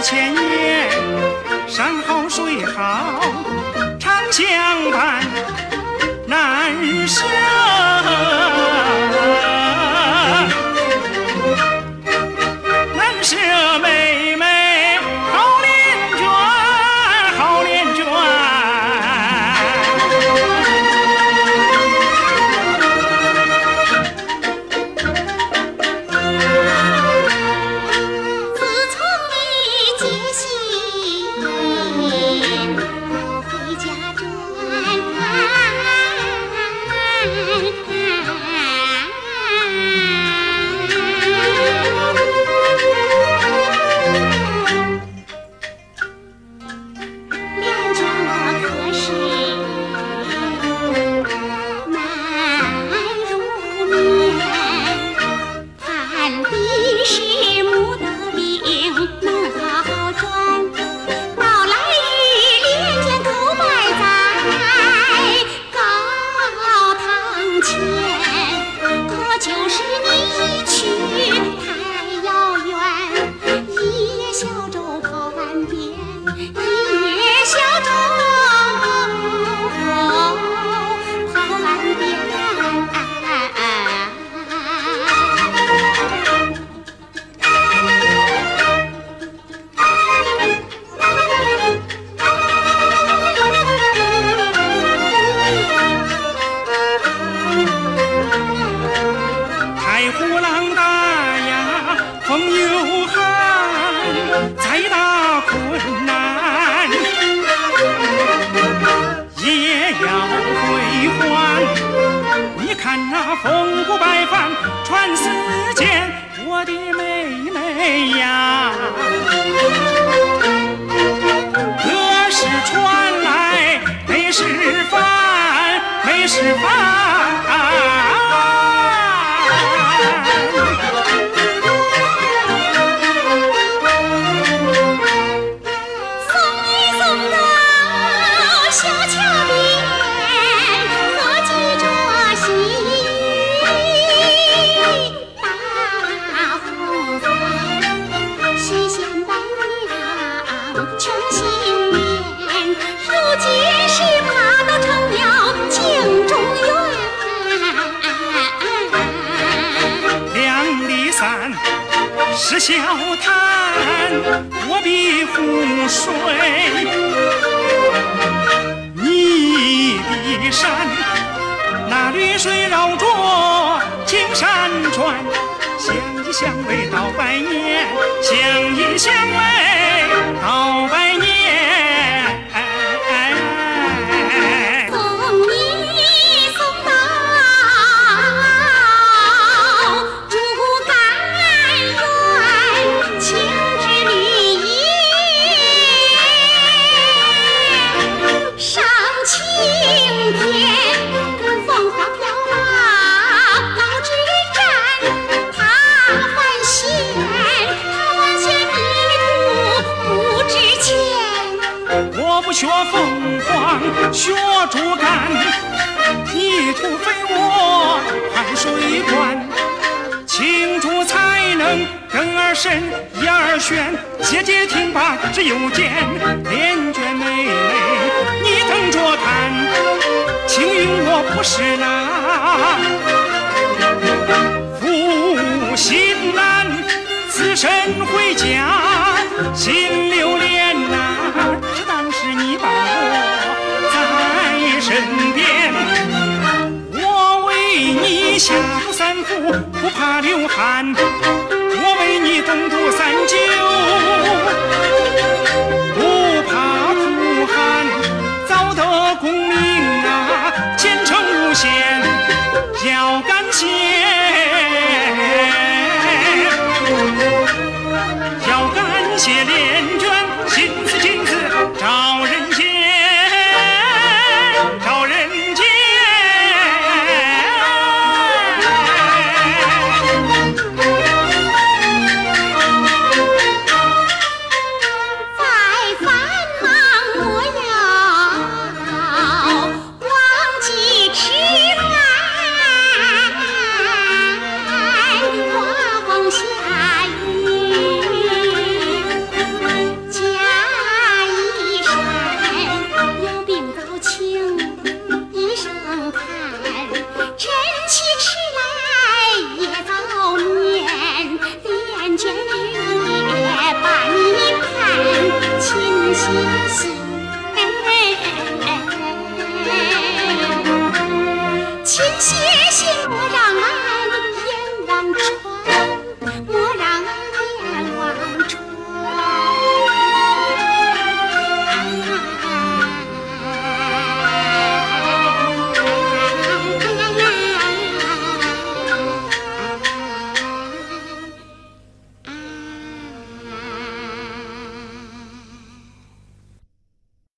千年山好水好常相伴难相看那，风骨白帆传世间，我的妹妹呀。歌是传来没事烦，没事烦。是小潭，我的湖水。你的山，那绿水绕着青山转，相依相偎到百年，相依相学竹竿，泥土肥沃汗水灌，青竹才能根儿深叶儿悬。姐姐听罢只有见，连娟妹妹你等着看，青云我不是那不怕流汗，我为你东渡三九，不怕苦寒，早得功名啊，前程无限，要感谢。